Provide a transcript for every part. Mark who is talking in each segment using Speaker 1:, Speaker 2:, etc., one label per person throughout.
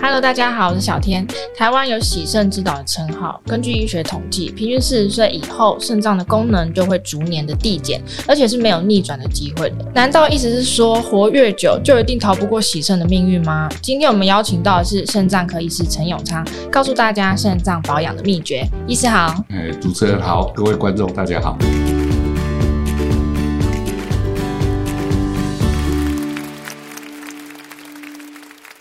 Speaker 1: Hello，大家好，我是小天。台湾有“洗肾之岛”的称号。根据医学统计，平均四十岁以后，肾脏的功能就会逐年的递减，而且是没有逆转的机会的。难道意思是说，活越久就一定逃不过洗肾的命运吗？今天我们邀请到的是肾脏科医师陈永昌，告诉大家肾脏保养的秘诀。医师好，
Speaker 2: 哎，主持人好，各位观众大家好。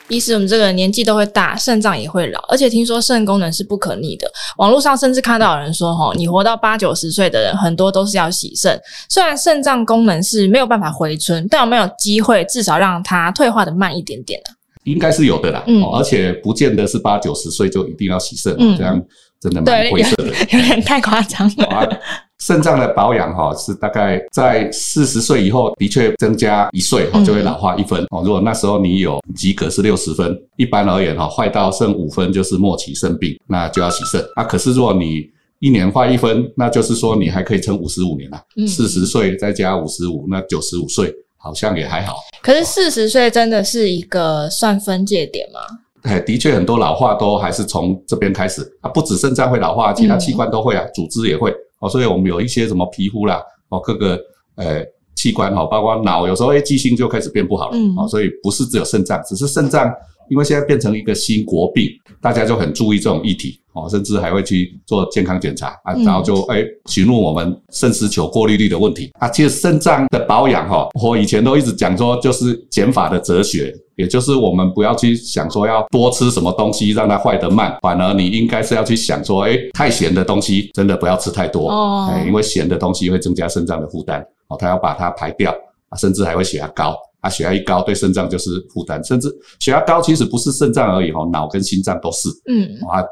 Speaker 1: 医师，我们这个年纪都会大，肾脏也会老，而且听说肾功能是不可逆的。网络上甚至看到有人说，吼，你活到八九十岁的人，很多都是要洗肾。虽然肾脏功能是没有办法回春，但有没有机会至少让它退化的慢一点点呢？
Speaker 2: 应该是有的啦，嗯，而且不见得是八九十岁就一定要洗肾，嗯，这样真的蛮灰色的，
Speaker 1: 有点太夸张了。
Speaker 2: 肾脏的保养哈，是大概在四十岁以后，的确增加一岁哈，就会老化一分哦。如果那时候你有及格是六十分，一般而言哈，坏到剩五分就是末期肾病，那就要洗肾。啊，可是如果你一年坏一分，那就是说你还可以撑五十五年了。四十岁再加五十五，那九十五岁好像也还好。
Speaker 1: 可是四十岁真的是一个算分界点吗？
Speaker 2: 哎，的确很多老化都还是从这边开始啊，不止肾脏会老化，其他器官都会啊，组织也会。哦，所以我们有一些什么皮肤啦，哦，各个呃器官哈，包括脑，有时候诶记性就开始变不好了。嗯，哦，所以不是只有肾脏，只是肾脏，因为现在变成一个新国病，大家就很注意这种议题，哦，甚至还会去做健康检查啊，然后就诶询问我们肾丝球过滤率的问题啊。其实肾脏的保养哈，我以前都一直讲说，就是减法的哲学。也就是我们不要去想说要多吃什么东西让它坏得慢，反而你应该是要去想说，哎，太咸的东西真的不要吃太多，哦，因为咸的东西会增加肾脏的负担，哦，它要把它排掉，啊，甚至还会血压高，啊，血压一高对肾脏就是负担，甚至血压高其实不是肾脏而已，哈，脑跟心脏都是，嗯，啊，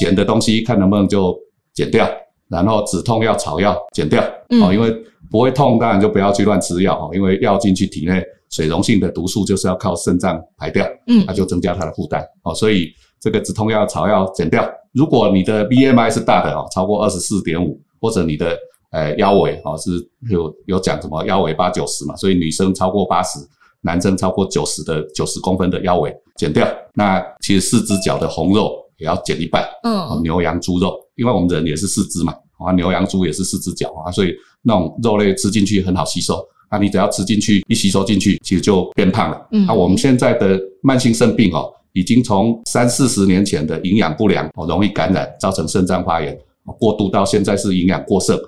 Speaker 2: 咸的东西看能不能就减掉，然后止痛药、草药减掉，哦，因为不会痛，当然就不要去乱吃药，因为药进去体内。水溶性的毒素就是要靠肾脏排掉，嗯，它就增加它的负担，哦，所以这个止痛药、草药减掉。如果你的 BMI 是大的哦，超过二十四点五，或者你的呃腰围哦是有有讲什么腰围八九十嘛，所以女生超过八十，男生超过九十的九十公分的腰围减掉。那其实四只脚的红肉也要减一半，嗯，牛羊猪肉，因为我们人也是四只嘛，啊，牛羊猪也是四只脚啊，所以那种肉类吃进去很好吸收。那你只要吃进去，一吸收进去，其实就变胖了。嗯，那我们现在的慢性肾病哦，已经从三四十年前的营养不良哦，容易感染，造成肾脏发炎，过度到现在是营养过剩，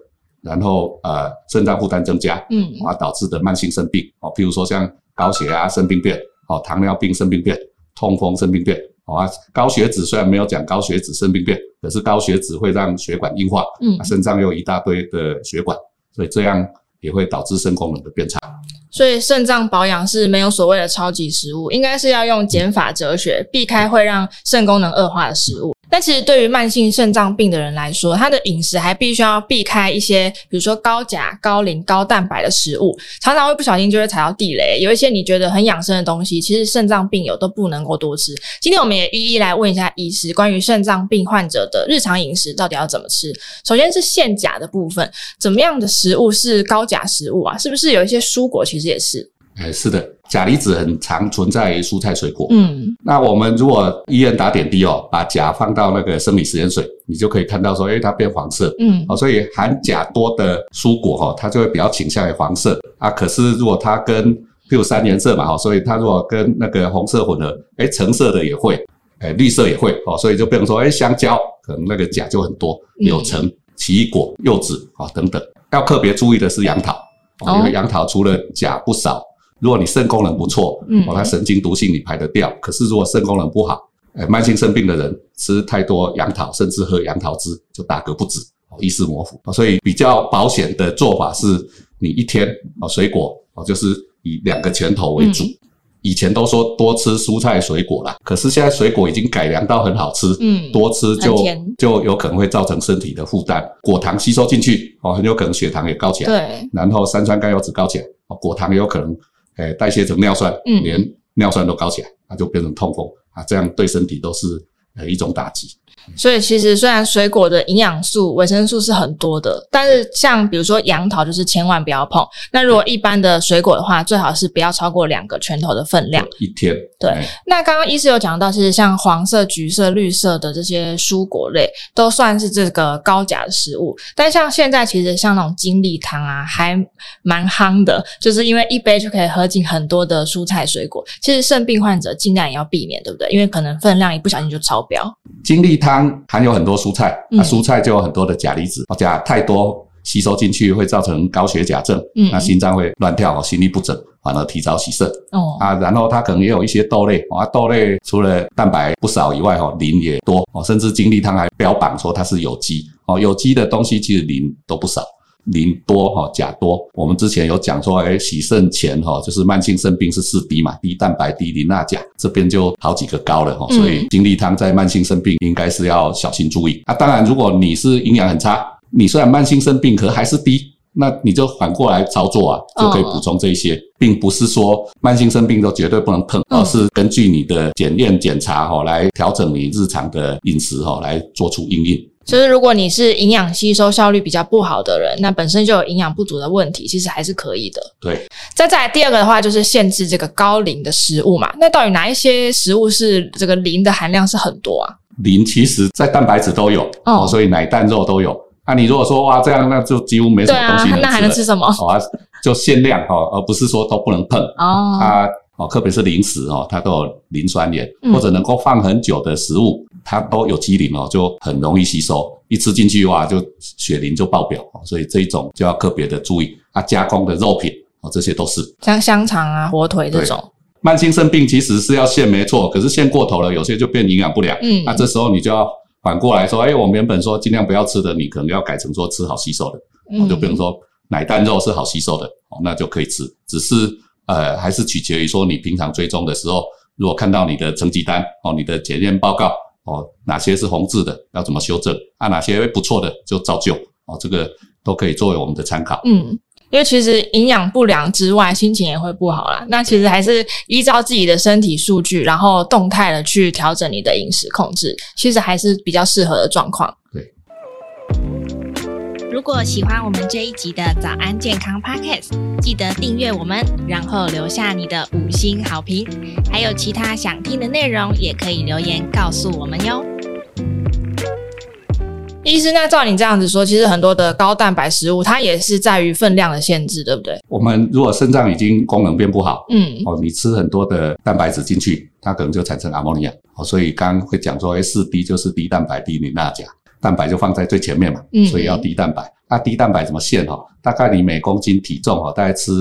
Speaker 2: 然后呃肾脏负担增加，嗯，而导致的慢性肾病哦，譬如说像高血压肾病变，哦，糖尿病肾病变，痛风肾病变，好啊，高血脂虽然没有讲高血脂肾病变，可是高血脂会让血管硬化，嗯，肾脏又一大堆的血管，所以这样。也会导致肾功能的变差，
Speaker 1: 所以肾脏保养是没有所谓的超级食物，应该是要用减法哲学，避开会让肾功能恶化的食物。但其实对于慢性肾脏病的人来说，他的饮食还必须要避开一些，比如说高钾、高磷、高蛋白的食物，常常会不小心就会踩到地雷。有一些你觉得很养生的东西，其实肾脏病友都不能够多吃。今天我们也一一来问一下医师，关于肾脏病患者的日常饮食到底要怎么吃。首先是限钾的部分，怎么样的食物是高钾食物啊？是不是有一些蔬果其实也是？
Speaker 2: 哎，是的，钾离子很常存在于蔬菜水果。嗯，那我们如果医院打点滴哦，把钾放到那个生理食盐水，你就可以看到说，哎，它变黄色。嗯，哦，所以含钾多的蔬果哈，它就会比较倾向于黄色啊。可是如果它跟，譬如三原色嘛，哈，所以它如果跟那个红色混合，哎，橙色的也会，哎，绿色也会，哦，所以就变成说，哎，香蕉可能那个钾就很多，柳橙、奇异果、柚子啊等等。要特别注意的是杨桃，因为杨桃除了钾不少。如果你肾功能不错，嗯，哦，它神经毒性你排得掉。可是如果肾功能不好，哎，慢性肾病的人吃太多杨桃，甚至喝杨桃汁，就打嗝不止，哦，意识模糊。所以比较保险的做法是，你一天哦，水果哦，就是以两个拳头为主。以前都说多吃蔬菜水果啦，可是现在水果已经改良到很好吃，嗯，多吃就就有可能会造成身体的负担。果糖吸收进去哦，很有可能血糖也高起来，对，然后三酸甘油酯高起来，哦，果糖也有可能。哎，代谢成尿酸，嗯，连尿酸都高起来，那就变成痛风啊，这样对身体都是呃一种打击。
Speaker 1: 所以其实虽然水果的营养素、维生素是很多的，但是像比如说杨桃，就是千万不要碰。那如果一般的水果的话，最好是不要超过两个拳头的分量
Speaker 2: 一天。
Speaker 1: 对，那刚刚医师有讲到，其实像黄色、橘色、绿色的这些蔬果类，都算是这个高钾的食物。但像现在其实像那种精力汤啊，还蛮夯的，就是因为一杯就可以喝进很多的蔬菜水果。其实肾病患者尽量也要避免，对不对？因为可能分量一不小心就超标。
Speaker 2: 精力汤含有很多蔬菜，那、嗯、蔬菜就有很多的钾离子，钾太多吸收进去会造成高血钾症，嗯，那心脏会乱跳，心律不整，反而提早洗肾。哦啊，然后它可能也有一些豆类，啊，豆类除了蛋白不少以外，哈，磷也多，哦，甚至精力汤还标榜说它是有机，哦，有机的东西其实磷都不少。磷多哈，钾多。我们之前有讲说，哎，洗肾前哈，就是慢性肾病是四低嘛，低蛋白、低磷、钠、钾，这边就好几个高了哈。所以精力汤在慢性肾病应该是要小心注意。啊，当然，如果你是营养很差，你虽然慢性肾病，可还是低，那你就反过来操作啊，就可以补充这一些，并不是说慢性肾病都绝对不能碰，而是根据你的检验检查哈，来调整你日常的饮食哈，来做出应应。
Speaker 1: 就是如果你是营养吸收效率比较不好的人，那本身就有营养不足的问题，其实还是可以的。
Speaker 2: 对。
Speaker 1: 再再来第二个的话，就是限制这个高磷的食物嘛。那到底哪一些食物是这个磷的含量是很多啊？
Speaker 2: 磷其实在蛋白质都有哦，所以奶蛋肉都有。那、啊、你如果说哇这样，那就几乎没什么东西能吃了。
Speaker 1: 那还能吃什么？
Speaker 2: 好啊，就限量哦，而不是说都不能碰哦。它哦，特别是零食哦，它都有磷酸盐，或者能够放很久的食物。它都有机磷哦，就很容易吸收，一吃进去哇，就血磷就爆表，所以这一种就要特别的注意。啊，加工的肉品哦，这些都是
Speaker 1: 像香肠啊、火腿这种。
Speaker 2: 慢性肾病其实是要限没错，可是限过头了，有些就变营养不良。嗯，那这时候你就要反过来说，哎，我们原本说尽量不要吃的，你可能要改成说吃好吸收的。嗯，就比如说奶蛋肉是好吸收的，哦，那就可以吃。只是呃，还是取决于说你平常追踪的时候，如果看到你的成绩单哦，你的检验报告。哦，哪些是红字的，要怎么修正？啊，哪些不错的就照旧。哦，这个都可以作为我们的参考。
Speaker 1: 嗯，因为其实营养不良之外，心情也会不好啦。那其实还是依照自己的身体数据，然后动态的去调整你的饮食控制，其实还是比较适合的状况。
Speaker 2: 对。
Speaker 1: 如果喜欢我们这一集的早安健康 Podcast，记得订阅我们，然后留下你的五星好评。还有其他想听的内容，也可以留言告诉我们哟。医师，那照你这样子说，其实很多的高蛋白食物，它也是在于分量的限制，对不对？
Speaker 2: 我们如果肾脏已经功能变不好，嗯，哦，你吃很多的蛋白质进去，它可能就产生阿莫尼亚。哦，所以刚刚会讲说，哎，四低就是低蛋白、低磷、钠、钾。蛋白就放在最前面嘛，所以要低蛋白。那、低蛋白怎么限哈？大概你每公斤体重哈，大概吃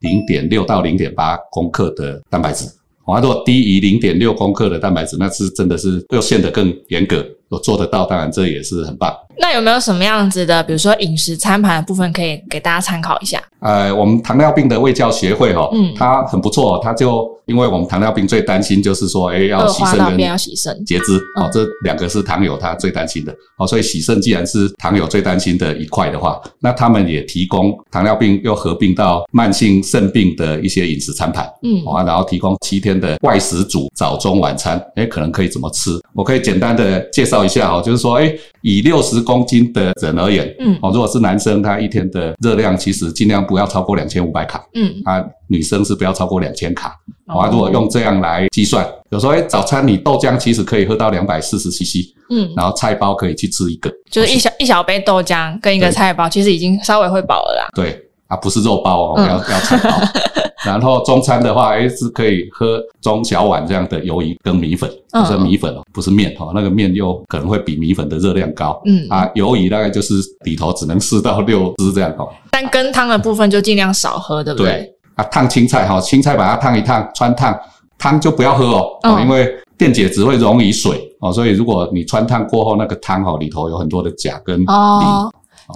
Speaker 2: 零点六到零点八公克的蛋白质。啊，如果低于零点六公克的蛋白质，那是真的是要限得更严格。我做得到，当然这也是很棒。
Speaker 1: 那有没有什么样子的，比如说饮食餐盘的部分，可以给大家参考一下？
Speaker 2: 呃，我们糖尿病的卫教协会哦，嗯，它很不错，它就因为我们糖尿病最担心就是说，哎，要洗肾跟
Speaker 1: 要洗肾
Speaker 2: 截肢，哦，这两个是糖友他最担心的，哦，所以洗肾既然是糖友最担心的一块的话，那他们也提供糖尿病又合并到慢性肾病的一些饮食餐盘，嗯，啊，然后提供七天的外食组早中晚餐，哎，可能可以怎么吃？我可以简单的介绍一下哈，就是说，哎，以六十公斤的人而言，嗯，哦，如果是男生，他一天的热量其实尽量不要超过两千五百卡，嗯，啊，女生是不要超过两千卡，啊，如果用这样来计算，有时候哎，早餐你豆浆其实可以喝到两百四十 CC，嗯，然后菜包可以去吃一个，
Speaker 1: 就是一小一小杯豆浆跟一个菜包，其实已经稍微会饱了啦。
Speaker 2: 对，啊，不是肉包哦，要要菜包。然后中餐的话，哎，是可以喝中小碗这样的鱿鱼跟米粉，不是米粉哦，不是面哦，那个面又可能会比米粉的热量高。嗯啊，鱿鱼大概就是里头只能四到六只这样哦。
Speaker 1: 但羹汤的部分就尽量少喝，对不对？
Speaker 2: 对啊，烫青菜哈，青菜把它烫一烫，穿烫汤就不要喝哦，哦，因为电解质会溶于水哦，所以如果你穿烫过后那个汤哦里头有很多的钾跟磷。哦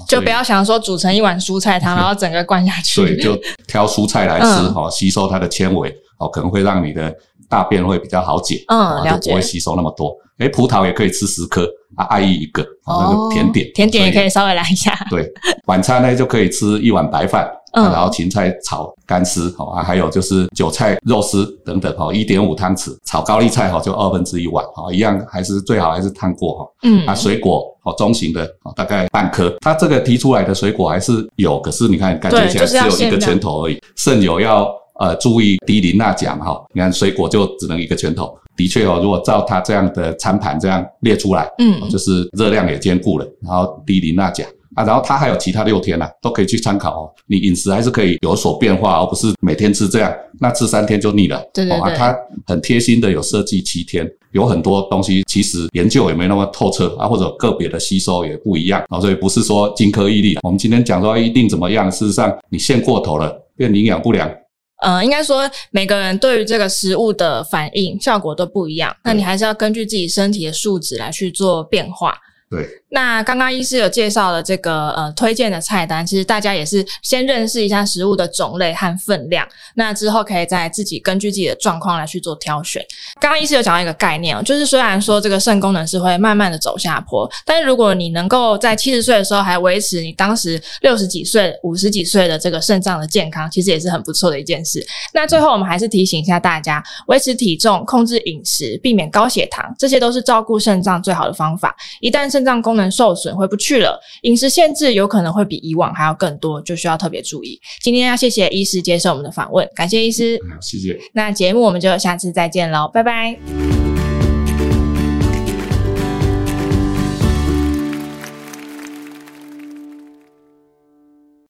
Speaker 1: 就不要想说煮成一碗蔬菜汤，然后整个灌下去。
Speaker 2: 对，就挑蔬菜来吃，哈、嗯，吸收它的纤维，哦，可能会让你的大便会比较好解，嗯，了解，就不会吸收那么多。诶，葡萄也可以吃十颗，啊，爱意一个，啊，那个甜点，
Speaker 1: 甜点也可以稍微来一下。
Speaker 2: 对，晚餐呢就可以吃一碗白饭，嗯，然后芹菜炒干丝，哦，还有就是韭菜肉丝等等，哦，一点五汤匙，炒高丽菜，哦，就二分之一碗，哦，一样还是最好还是烫过，哈，嗯，啊，水果，哦，中型的，哦，大概半颗。它这个提出来的水果还是有，可是你看感觉起来只有一个拳头而已，肾友要呃注意低磷钠钾，哈，你看水果就只能一个拳头。的确哦，如果照它这样的餐盘这样列出来，嗯，就是热量也兼顾了，然后低磷钠钾啊，然后它还有其他六天呢、啊，都可以去参考哦。你饮食还是可以有所变化，而不是每天吃这样，那吃三天就腻了。
Speaker 1: 对对对，
Speaker 2: 它很贴心的有设计七天，有很多东西其实研究也没那么透彻啊，或者个别的吸收也不一样啊，所以不是说金科玉律。我们今天讲说一定怎么样，事实上你限过头了，变营养不良。
Speaker 1: 呃，应该说每个人对于这个食物的反应效果都不一样，那你还是要根据自己身体的数值来去做变化。
Speaker 2: 对，
Speaker 1: 那刚刚医师有介绍了这个呃推荐的菜单，其实大家也是先认识一下食物的种类和分量，那之后可以再自己根据自己的状况来去做挑选。刚刚医师有讲到一个概念哦，就是虽然说这个肾功能是会慢慢的走下坡，但是如果你能够在七十岁的时候还维持你当时六十几岁、五十几岁的这个肾脏的健康，其实也是很不错的一件事。那最后我们还是提醒一下大家，维持体重、控制饮食、避免高血糖，这些都是照顾肾脏最好的方法。一旦肾脏功能受损，回不去了，饮食限制有可能会比以往还要更多，就需要特别注意。今天要谢谢医师接受我们的访问，感谢医师，
Speaker 2: 谢谢。
Speaker 1: 那节目我们就下次再见喽，拜拜。